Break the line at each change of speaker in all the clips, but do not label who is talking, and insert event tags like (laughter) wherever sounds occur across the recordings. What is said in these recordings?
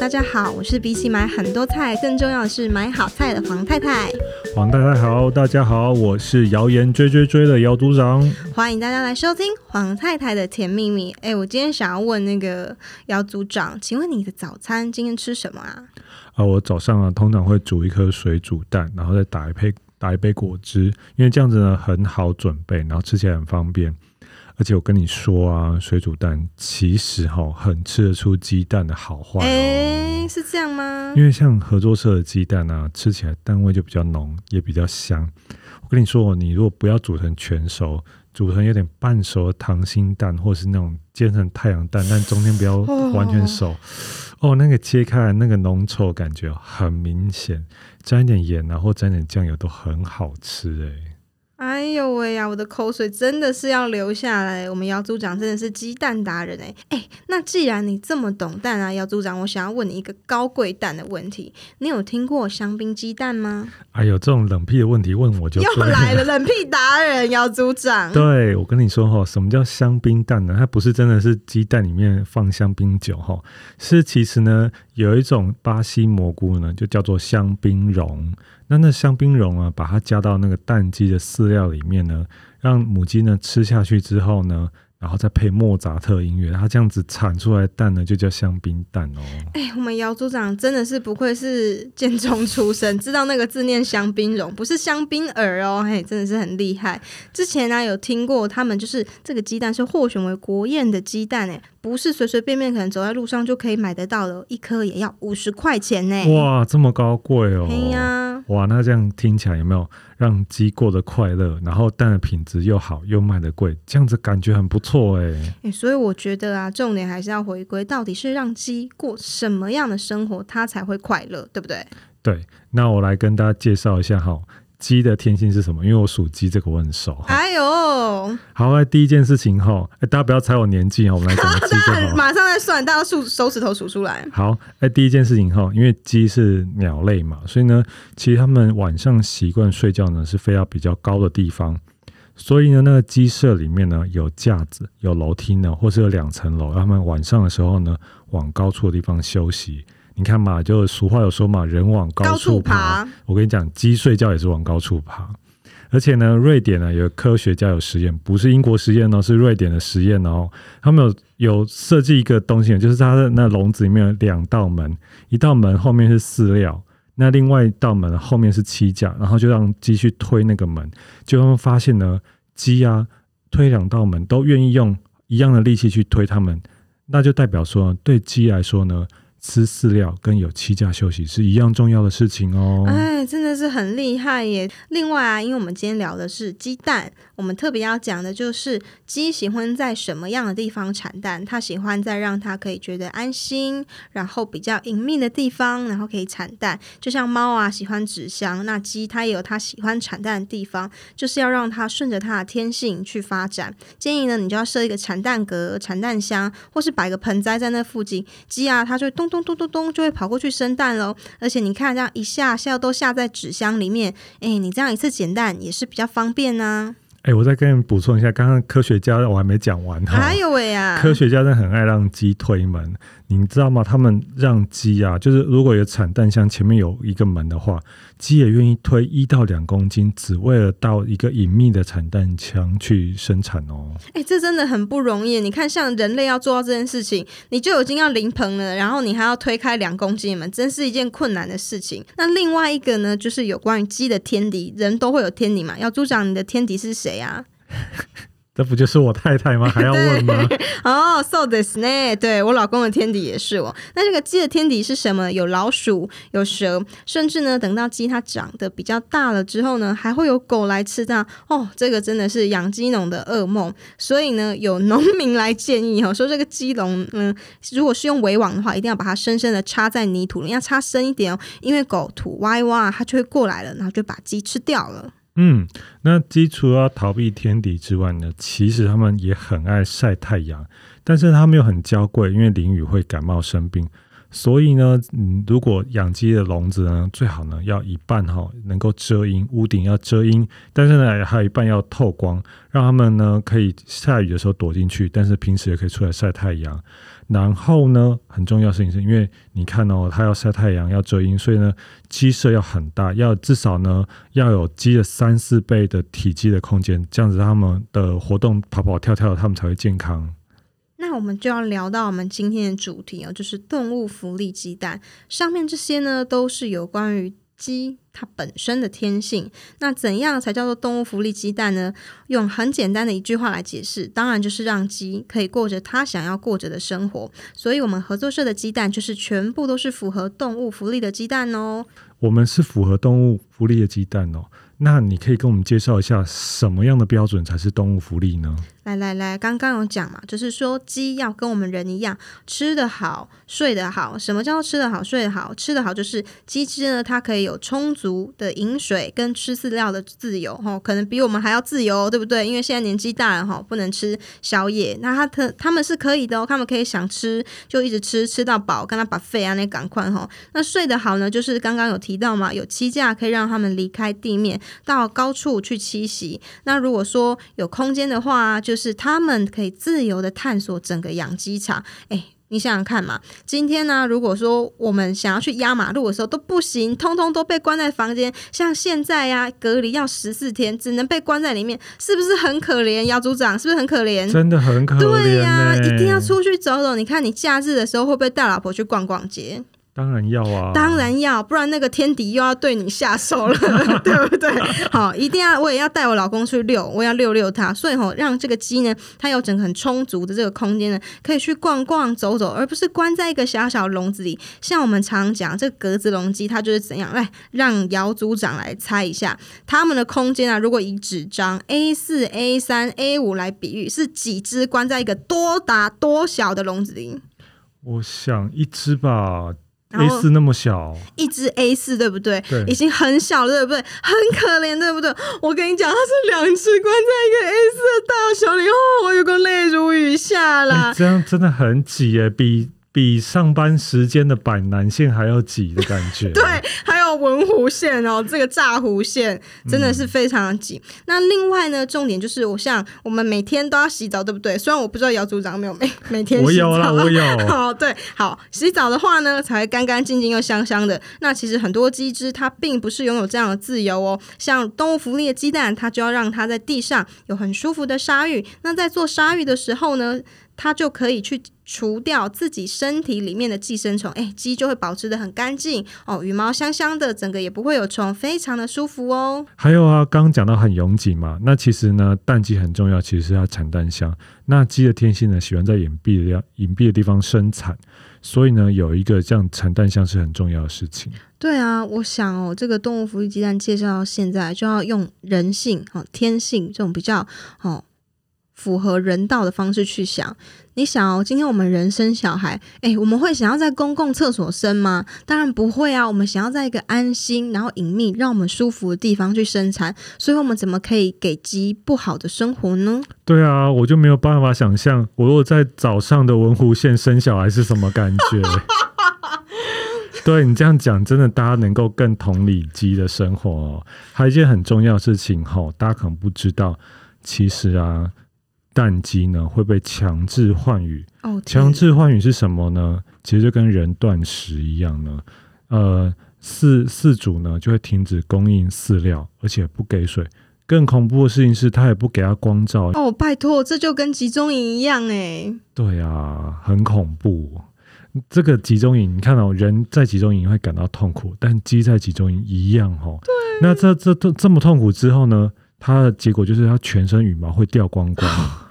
大家好，我是比起买很多菜更重要的是买好菜的黄太太。
黄太太好，大家好，我是谣言追追追的姚组长。
欢迎大家来收听黄太太的甜蜜蜜。哎，我今天想要问那个姚组长，请问你的早餐今天吃什么啊？
啊，我早上啊通常会煮一颗水煮蛋，然后再打一杯打一杯果汁，因为这样子呢很好准备，然后吃起来很方便。而且我跟你说啊，水煮蛋其实哈很吃得出鸡蛋的好坏哦。
哎，是这样吗？
因为像合作社的鸡蛋啊，吃起来蛋味就比较浓，也比较香。我跟你说，你如果不要煮成全熟，煮成有点半熟的溏心蛋，或是那种煎成太阳蛋，但中间不要 (laughs) 完全熟哦，哦，那个切开来那个浓稠感觉很明显，沾一点盐啊，或沾点酱油都很好吃哎。
哎呦喂呀，我的口水真的是要流下来！我们姚组长真的是鸡蛋达人哎哎，那既然你这么懂蛋啊，姚组长，我想要问你一个高贵蛋的问题，你有听过香槟鸡蛋吗？
哎呦，这种冷僻的问题问我就 (laughs)
又来了，冷僻达人姚组长。
对，我跟你说哈，什么叫香槟蛋呢？它不是真的是鸡蛋里面放香槟酒哈，是其实呢有一种巴西蘑菇呢，就叫做香槟蓉。那那香槟蓉啊，把它加到那个蛋鸡的饲料里面呢，让母鸡呢吃下去之后呢，然后再配莫扎特音乐，它这样子产出来的蛋呢，就叫香槟蛋哦。
哎，我们姚组长真的是不愧是建中出身，知道那个字念香槟蓉，不是香槟儿哦。嘿，真的是很厉害。之前呢、有听过他们就是这个鸡蛋是获选为国宴的鸡蛋，哎，不是随随便便可能走在路上就可以买得到的，一颗也要五十块钱呢。
哇，这么高贵哦。
对呀、啊。
哇，那这样听起来有没有让鸡过得快乐？然后蛋的品质又好，又卖得贵，这样子感觉很不错哎、
欸。所以我觉得啊，重点还是要回归，到底是让鸡过什么样的生活，它才会快乐，对不对？
对，那我来跟大家介绍一下哈。鸡的天性是什么？因为我属鸡，这个我很熟。
哎呦，
好，来第一件事情哈，哎，大家不要猜我年纪哈，我们来讲 (laughs) 鸡就好。
马上来算，大家数手指头数出来。
好，哎，第一件事情哈，因为鸡是鸟类嘛，所以呢，其实它们晚上习惯睡觉呢是飞到比较高的地方，所以呢，那个鸡舍里面呢有架子、有楼梯呢，或是有两层楼，让他们晚上的时候呢往高处的地方休息。你看嘛，就俗话有说嘛，人往高处爬。爬我跟你讲，鸡睡觉也是往高处爬。而且呢，瑞典呢有科学家有实验，不是英国实验哦，是瑞典的实验哦。他们有有设计一个东西，就是它的那笼子里面有两道门，一道门后面是饲料，那另外一道门后面是栖架，然后就让鸡去推那个门，就他们发现呢，鸡啊推两道门都愿意用一样的力气去推它们，那就代表说对鸡来说呢。吃饲料跟有栖架休息是一样重要的事情哦。
哎，真的是很厉害耶！另外啊，因为我们今天聊的是鸡蛋，我们特别要讲的就是鸡喜欢在什么样的地方产蛋？它喜欢在让它可以觉得安心，然后比较隐秘的地方，然后可以产蛋。就像猫啊喜欢纸箱，那鸡它也有它喜欢产蛋的地方，就是要让它顺着它的天性去发展。建议呢，你就要设一个产蛋格、产蛋箱，或是摆个盆栽在那附近，鸡啊它就动咚。咚咚咚咚，就会跑过去生蛋喽。而且你看，这样一下下都下在纸箱里面，哎，你这样一次捡蛋也是比较方便呢、
哎，我再跟你补充一下，刚刚科学家我还没讲完哈。
还有喂呀，
科学家真的很爱让鸡推门，你知道吗？他们让鸡啊，就是如果有产蛋箱前面有一个门的话，鸡也愿意推一到两公斤，只为了到一个隐秘的产蛋箱去生产哦。
哎，这真的很不容易。你看，像人类要做到这件事情，你就已经要临盆了，然后你还要推开两公斤的门，真是一件困难的事情。那另外一个呢，就是有关于鸡的天敌，人都会有天敌嘛。要助长，你的天敌是谁？谁呀？(laughs)
这不就是我太太吗？(laughs) 还要问吗？
哦，so this 呢？对，我老公的天敌也是我。那这个鸡的天敌是什么？有老鼠，有蛇，甚至呢，等到鸡它长得比较大了之后呢，还会有狗来吃它。哦，这个真的是养鸡农的噩梦。所以呢，有农民来建议哈，说这个鸡笼，嗯，如果是用围网的话，一定要把它深深的插在泥土里，要插深一点哦，因为狗土挖一挖，它就会过来了，然后就把鸡吃掉了。
嗯，那鸡除了逃避天敌之外呢，其实他们也很爱晒太阳，但是他们又很娇贵，因为淋雨会感冒生病。所以呢，嗯，如果养鸡的笼子呢，最好呢要一半哈能够遮阴，屋顶要遮阴，但是呢还有一半要透光，让他们呢可以下雨的时候躲进去，但是平时也可以出来晒太阳。然后呢，很重要的事情是因为你看哦，它要晒太阳，要遮阴，所以呢，鸡舍要很大，要至少呢要有鸡的三四倍的体积的空间，这样子它们的活动跑跑跳跳，它们才会健康。
那我们就要聊到我们今天的主题哦，就是动物福利鸡蛋。上面这些呢，都是有关于鸡它本身的天性。那怎样才叫做动物福利鸡蛋呢？用很简单的一句话来解释，当然就是让鸡可以过着它想要过着的生活。所以，我们合作社的鸡蛋就是全部都是符合动物福利的鸡蛋哦。
我们是符合动物福利的鸡蛋哦。那你可以跟我们介绍一下，什么样的标准才是动物福利呢？
来来来，刚刚有讲嘛，就是说鸡要跟我们人一样，吃得好，睡得好。什么叫吃得好，睡得好？吃得好就是鸡只呢，它可以有充足的饮水跟吃饲料的自由，吼，可能比我们还要自由，对不对？因为现在年纪大了，哈，不能吃宵夜。那它它他们是可以的哦，他们可以想吃就一直吃，吃到饱，跟他把肺啊那赶快吼。那睡得好呢，就是刚刚有提到嘛，有栖架可以让他们离开地面，到高处去栖息。那如果说有空间的话，就是。是他们可以自由的探索整个养鸡场。诶，你想想看嘛，今天呢，如果说我们想要去压马路的时候都不行，通通都被关在房间。像现在呀，隔离要十四天，只能被关在里面，是不是很可怜？姚组长是不是很可怜？
真的很可怜。
对呀，一定要出去走走。你看，你假日的时候会不会带老婆去逛逛街？
当然要啊，
当然要，不然那个天敌又要对你下手了，(laughs) 对不对？(laughs) 好，一定要，我也要带我老公去遛，我要遛遛他，所以吼，让这个鸡呢，它有整个很充足的这个空间呢，可以去逛逛走走，而不是关在一个小小笼子里。像我们常讲这个格子笼鸡，它就是怎样？来，让姚组长来猜一下，(laughs) 他们的空间啊，如果以纸张 A 四、A 三、A 五来比喻，是几只关在一个多大多小的笼子里？
我想一只吧。A 四那么小，
一只 A 四对不对？
对，
已经很小了，对不对？很可怜，对不对？我跟你讲，它是两只关在一个 A 四的大小里，哦，我有个泪如雨下啦。
这样真的很挤耶，比。比上班时间的板南线还要挤的感觉。
对，还有文湖线哦，这个炸湖线真的是非常的挤。嗯、那另外呢，重点就是我像我们每天都要洗澡，对不对？虽然我不知道姚组长有没有每 (laughs) 每天洗澡。
我有啦，我有。(laughs)
好，对，好，洗澡的话呢，才会干干净净又香香的。那其实很多鸡只它并不是拥有这样的自由哦。像动物福利的鸡蛋，它就要让它在地上有很舒服的沙浴。那在做沙浴的时候呢，它就可以去除掉自己身体里面的寄生虫，哎，鸡就会保持的很干净哦，羽毛香香的，整个也不会有虫，非常的舒服哦。
还有啊，刚刚讲到很拥挤嘛，那其实呢，蛋鸡很重要，其实是要产蛋香。那鸡的天性呢，喜欢在隐蔽的、隐蔽的地方生产，所以呢，有一个这样产蛋香是很重要的事情。
对啊，我想哦，这个动物福利鸡蛋介绍到现在，就要用人性哦，天性这种比较哦。符合人道的方式去想，你想哦，今天我们人生小孩，诶，我们会想要在公共厕所生吗？当然不会啊，我们想要在一个安心、然后隐秘、让我们舒服的地方去生产，所以我们怎么可以给鸡不好的生活呢？
对啊，我就没有办法想象，我如果在早上的文湖县生小孩是什么感觉。(laughs) 对，你这样讲，真的大家能够更同理鸡的生活哦。还有一件很重要的事情哈，大家可能不知道，其实啊。蛋鸡呢会被强制换羽，强制换羽是什么呢？其实就跟人断食一样呢。呃，饲饲主呢就会停止供应饲料，而且不给水。更恐怖的事情是，他也不给他光照。
哦，拜托，这就跟集中营一样哎。
对啊，很恐怖。这个集中营，你看到、哦、人在集中营会感到痛苦，但鸡在集中营一样哦。对。那这这这这么痛苦之后呢？它的结果就是它全身羽毛会掉光光。(laughs)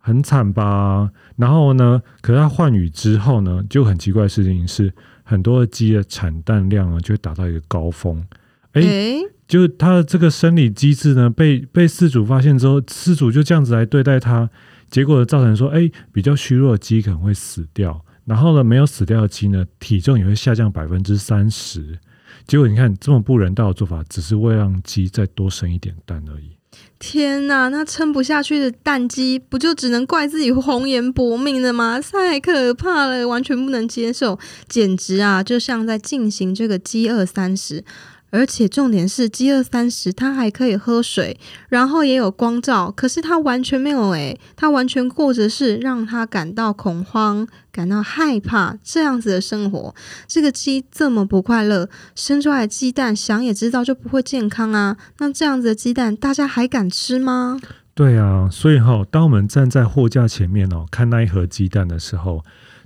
很惨吧？然后呢？可是它换羽之后呢，就很奇怪的事情是，很多的鸡的产蛋量呢就会达到一个高峰。哎，欸、就它的这个生理机制呢，被被饲主发现之后，饲主就这样子来对待它，结果造成说，哎，比较虚弱的鸡可能会死掉。然后呢，没有死掉的鸡呢，体重也会下降百分之三十。结果你看，这么不人道的做法，只是为了让鸡再多生一点蛋而已。
天呐，那撑不下去的蛋鸡，不就只能怪自己红颜薄命了吗？太可怕了，完全不能接受，简直啊，就像在进行这个饥饿三十。而且重点是饥饿三十，它还可以喝水，然后也有光照，可是它完全没有诶，它完全过着是让它感到恐慌、感到害怕这样子的生活。这个鸡这么不快乐，生出来的鸡蛋想也知道就不会健康啊。那这样子的鸡蛋，大家还敢吃吗？
对啊，所以哈、当我们站在货架前面哦，看那一盒鸡蛋的时候，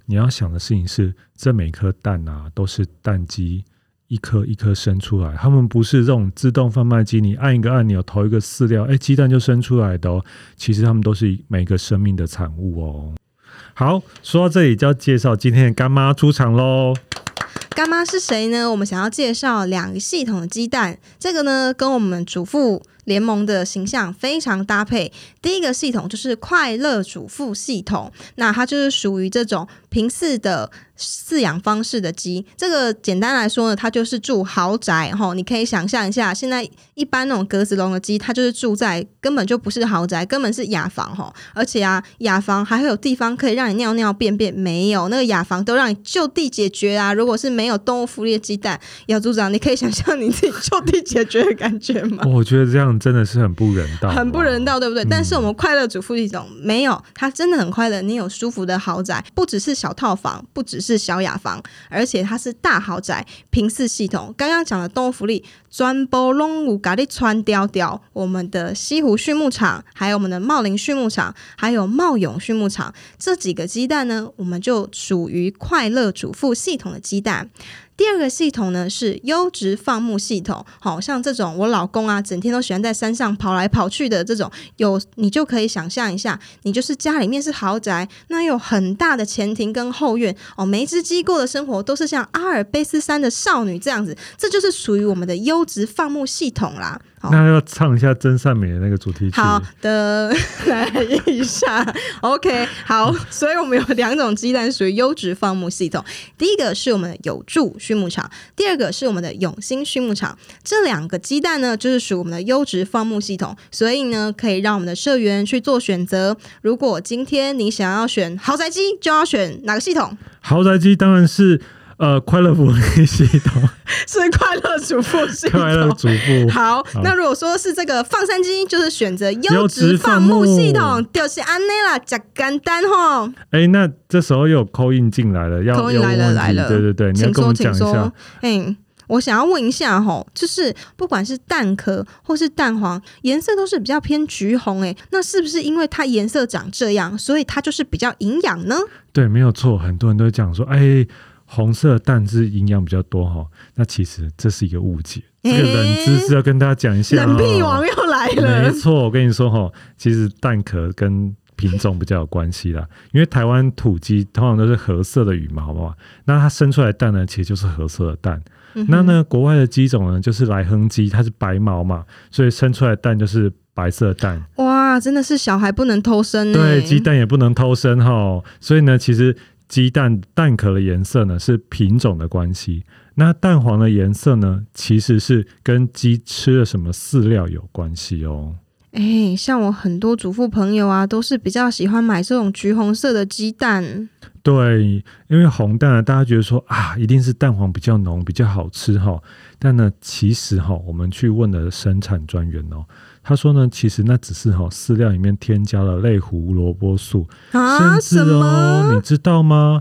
你要想的事情是，这每颗蛋啊都是蛋鸡。一颗一颗生出来，他们不是这种自动贩卖机，你按一个按钮投一个饲料，哎，鸡蛋就生出来的哦。其实他们都是每个生命的产物哦。好，说到这里就要介绍今天的干妈出场喽。
干妈是谁呢？我们想要介绍两个系统的鸡蛋，这个呢跟我们主妇联盟的形象非常搭配。第一个系统就是快乐主妇系统，那它就是属于这种平饲的。饲养方式的鸡，这个简单来说呢，它就是住豪宅哈。你可以想象一下，现在一般那种格子笼的鸡，它就是住在根本就不是豪宅，根本是雅房哈。而且啊，雅房还会有地方可以让你尿尿便便，没有那个雅房都让你就地解决啊。如果是没有动物福利的鸡蛋，姚组长，你可以想象你自己就地解决的感觉吗？
我觉得这样真的是很不人道，
很不人道，对不对？嗯、但是我们快乐主妇一种没有，它真的很快乐。你有舒服的豪宅，不只是小套房，不只是。小雅房，而且它是大豪宅，平视系统。刚刚讲的动物福利，专播龙五咖喱川雕雕，我们的西湖畜牧场，还有我们的茂林畜牧场，还有茂勇畜牧场，这几个鸡蛋呢，我们就属于快乐主妇系统的鸡蛋。第二个系统呢是优质放牧系统，好像这种我老公啊，整天都喜欢在山上跑来跑去的这种，有你就可以想象一下，你就是家里面是豪宅，那有很大的前庭跟后院哦，每一只鸡过的生活都是像阿尔卑斯山的少女这样子，这就是属于我们的优质放牧系统啦。
那要唱一下真善美的那个主题曲。
好的，(laughs) 来一下。OK，好，所以我们有两种鸡蛋属于优质放牧系统。第一个是我们的有助畜牧场，第二个是我们的永兴畜牧场。这两个鸡蛋呢，就是属于我们的优质放牧系统，所以呢，可以让我们的社员去做选择。如果今天你想要选豪宅鸡，就要选哪个系统？
豪宅鸡当然是。呃，快乐福利系统 (laughs)
是快乐主妇系统，
快乐主妇。
好，好，那如果说是这个放山鸡，就是选择优质放牧系统，就是安内啦，加简单吼。
哎、欸，那这时候又有 call in 进来了，要
call in 来了来了，
对对对，你要跟我讲一下。
哎，我想要问一下吼，就是不管是蛋壳或是蛋黄，颜色都是比较偏橘红，哎，那是不是因为它颜色长这样，所以它就是比较营养呢？
对，没有错，很多人都讲说，哎、欸。红色蛋是营养比较多哈，那其实这是一个误解，这个冷知识要跟大家讲一下。
冷屁王又来了。
没错，我跟你说哈，其实蛋壳跟品种比较有关系啦，因为台湾土鸡通常都是褐色的羽毛嘛，那它生出来的蛋呢，其实就是褐色的蛋。嗯、那呢，国外的鸡种呢，就是莱亨鸡，它是白毛嘛，所以生出来的蛋就是白色蛋。
哇，真的是小孩不能偷生。
对，鸡蛋也不能偷生哈，所以呢，其实。鸡蛋蛋壳的颜色呢，是品种的关系，那蛋黄的颜色呢，其实是跟鸡吃了什么饲料有关系哦。
哎、像我很多祖父朋友啊，都是比较喜欢买这种橘红色的鸡蛋。
对，因为红蛋呢，大家觉得说啊，一定是蛋黄比较浓，比较好吃哈。但呢，其实哈，我们去问了生产专员哦。他说呢，其实那只是哈饲料里面添加了类胡萝卜素，
啊，
甚至哦，你知道吗？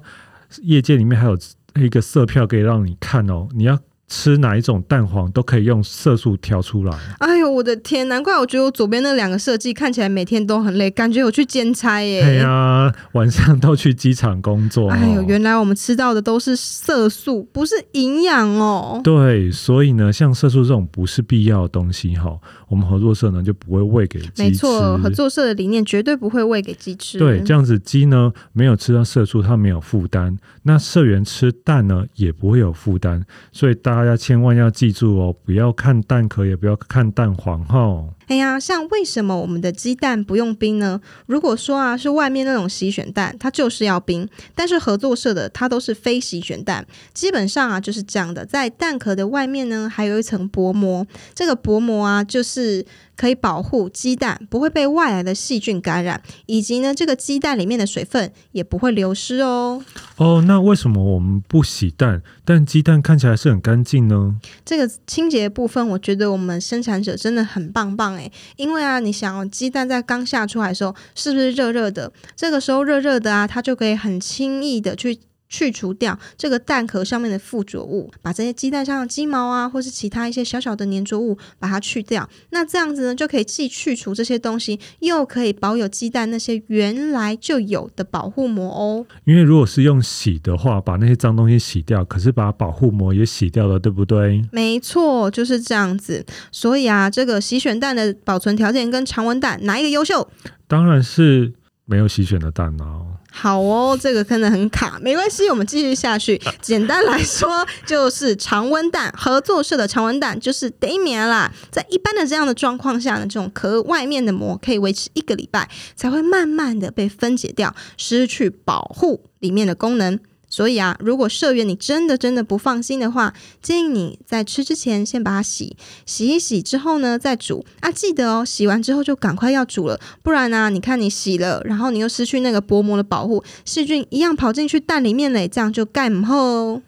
业界里面还有一个色票可以让你看哦，你要。吃哪一种蛋黄都可以用色素调出来。
哎呦，我的天！难怪我觉得我左边那两个设计看起来每天都很累，感觉我去兼差耶。
对呀、啊，晚上都去机场工作。
哎呦，原来我们吃到的都是色素，不是营养哦。
对，所以呢，像色素这种不是必要的东西哈，我们合作社呢就不会喂给鸡吃。
没错，合作社的理念绝对不会喂给鸡吃。
对，这样子鸡呢没有吃到色素，它没有负担。那社员吃蛋呢也不会有负担，所以大家。大家千万要记住哦，不要看蛋壳，也不要看蛋黄哈。
哎呀，像为什么我们的鸡蛋不用冰呢？如果说啊是外面那种洗选蛋，它就是要冰；但是合作社的它都是非洗选蛋，基本上啊就是这样的。在蛋壳的外面呢，还有一层薄膜，这个薄膜啊就是可以保护鸡蛋不会被外来的细菌感染，以及呢，这个鸡蛋里面的水分也不会流失哦。
哦，那为什么我们不洗蛋，但鸡蛋看起来是很干净呢？
这个清洁部分，我觉得我们生产者真的很棒棒诶，因为啊，你想哦，鸡蛋在刚下出来的时候，是不是热热的？这个时候热热的啊，它就可以很轻易的去。去除掉这个蛋壳上面的附着物，把这些鸡蛋上的鸡毛啊，或是其他一些小小的粘着物，把它去掉。那这样子呢，就可以既去除这些东西，又可以保有鸡蛋那些原来就有的保护膜哦。
因为如果是用洗的话，把那些脏东西洗掉，可是把保护膜也洗掉了，对不对？
没错，就是这样子。所以啊，这个洗选蛋的保存条件跟常温蛋哪一个优秀？
当然是没有洗选的蛋哦。
好哦，这个真的很卡，没关系，我们继续下去。简单来说，就是常温蛋，合作社的常温蛋就是得免啦。在一般的这样的状况下呢，这种壳外面的膜可以维持一个礼拜，才会慢慢的被分解掉，失去保护里面的功能。所以啊，如果社员你真的真的不放心的话，建议你在吃之前先把它洗洗一洗之后呢再煮啊。记得哦，洗完之后就赶快要煮了，不然呢、啊，你看你洗了，然后你又失去那个薄膜的保护，细菌一样跑进去蛋里面嘞，这样就盖不好。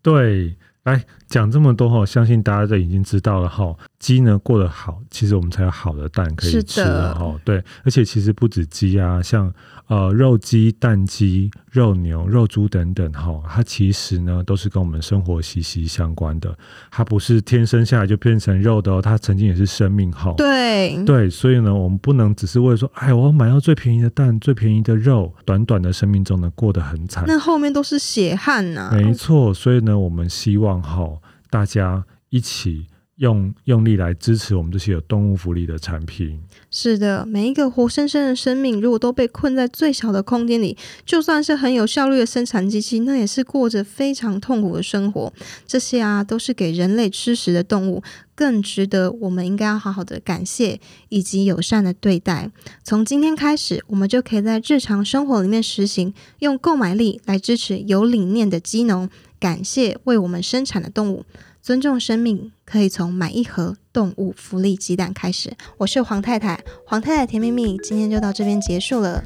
对，来讲这么多哈，相信大家都已经知道了哈。鸡呢过得好，其实我们才有好的蛋可以吃了哈。对，而且其实不止鸡啊，像。呃，肉鸡、蛋鸡、肉牛、肉猪等等，哈，它其实呢都是跟我们生活息息相关的。它不是天生下来就变成肉的哦，它曾经也是生命，哈。
对
对，所以呢，我们不能只是为了说，哎，我要买到最便宜的蛋、最便宜的肉，短短的生命中呢过得很惨。
那后面都是血汗呐、啊。
没错，所以呢，我们希望哈，大家一起。用用力来支持我们这些有动物福利的产品。
是的，每一个活生生的生命，如果都被困在最小的空间里，就算是很有效率的生产机器，那也是过着非常痛苦的生活。这些啊，都是给人类吃食的动物，更值得我们应该要好好的感谢以及友善的对待。从今天开始，我们就可以在日常生活里面实行，用购买力来支持有理念的鸡农，感谢为我们生产的动物。尊重生命，可以从买一盒动物福利鸡蛋开始。我是黄太太，黄太太甜蜜蜜，今天就到这边结束了。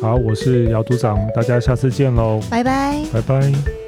好，我是姚组长，大家下次见喽，
拜拜，
拜拜。